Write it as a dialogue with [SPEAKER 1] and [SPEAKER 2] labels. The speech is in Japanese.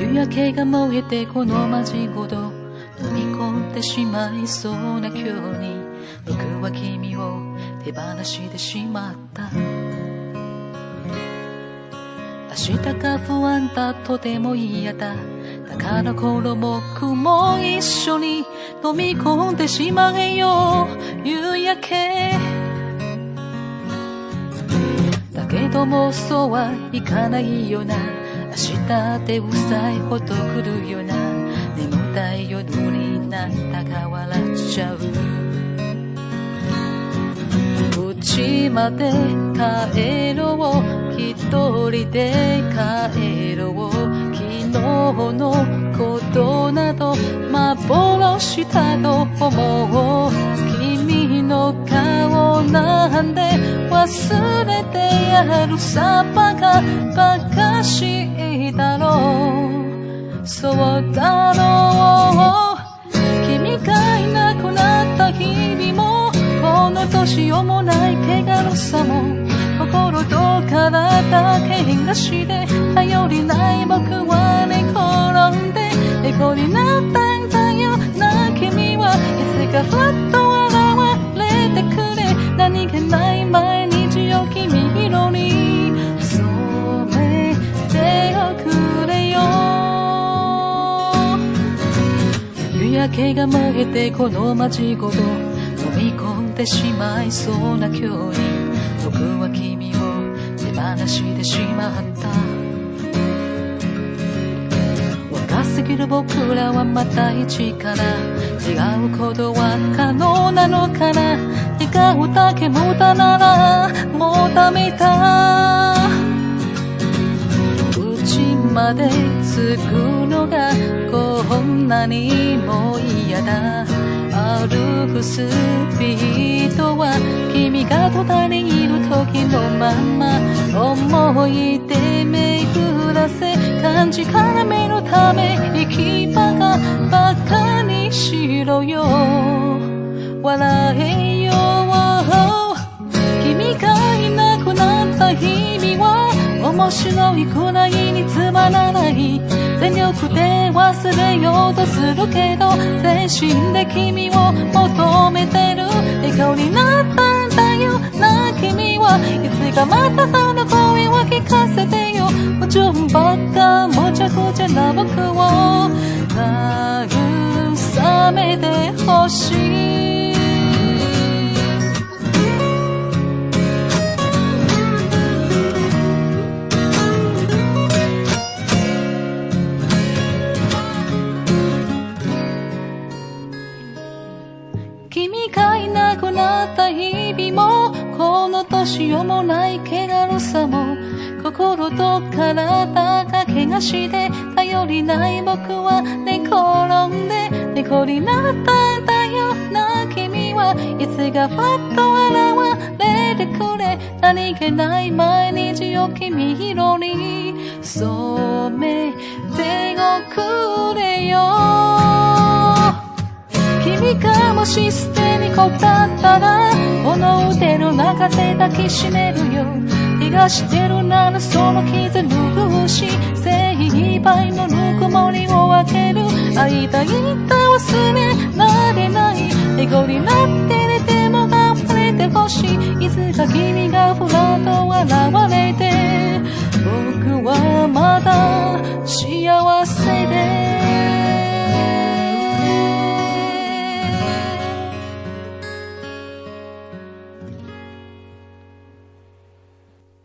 [SPEAKER 1] 夕焼けが燃えてこの街ごと飲み込んでしまいそうな今日に僕は君を手放してしまった。明日が不安だとても嫌だだからこの僕も一緒に飲み込んでしまえよ夕焼け。だけどもそうはいかないよな。明日でうさいほど来るよな。眠たい夜になんだか笑っちゃう。家まで帰ろう。一人で帰ろう。昨日のことなど幻だと思う。君の顔なんで忘れてやるさバカバカしいだろうそうだろう君がいなくなった日々もこの年をもない怪我のさも。心と体怪我して頼りない僕は寝転んで猫になったんだよな君はいつかふっと現れてくれ。何気ない夕焼けが燃えてこの街ごと飲み込んでしまいそうな今日に僕は君を手放してしまった。若すぎる僕らはまた一から違うことは可能なのかな？笑顔だけ無駄ならもうダメだ家まで着くのが何も嫌だ。歩くスピードは君が途端にいる時のまま。思い出巡らせ感じから目のため行き場が面白いくらいにつまらない。全力で忘れようとするけど全身で君を求めてる。笑顔になったんだよ。な君はいつかまたその声を聞かせてよ。矛盾ばっかもちゃくちゃな僕を慰めてほしい。なくなった日々もこの年をもない怪我のさも心と体が怪我して頼りない僕は寝転んで猫になったんだよな君はいつかふっと現れてくれ何気ない毎日を君色に染めておくれよ君がもし捨てにこだったらこの腕の中で抱きしめるよ。気がしてるならその傷拭うし精一杯のぬくもりを分ける。会いたいんだ忘れられない。笑顔になって寝ても溢れてほしい。いつか君がふらっと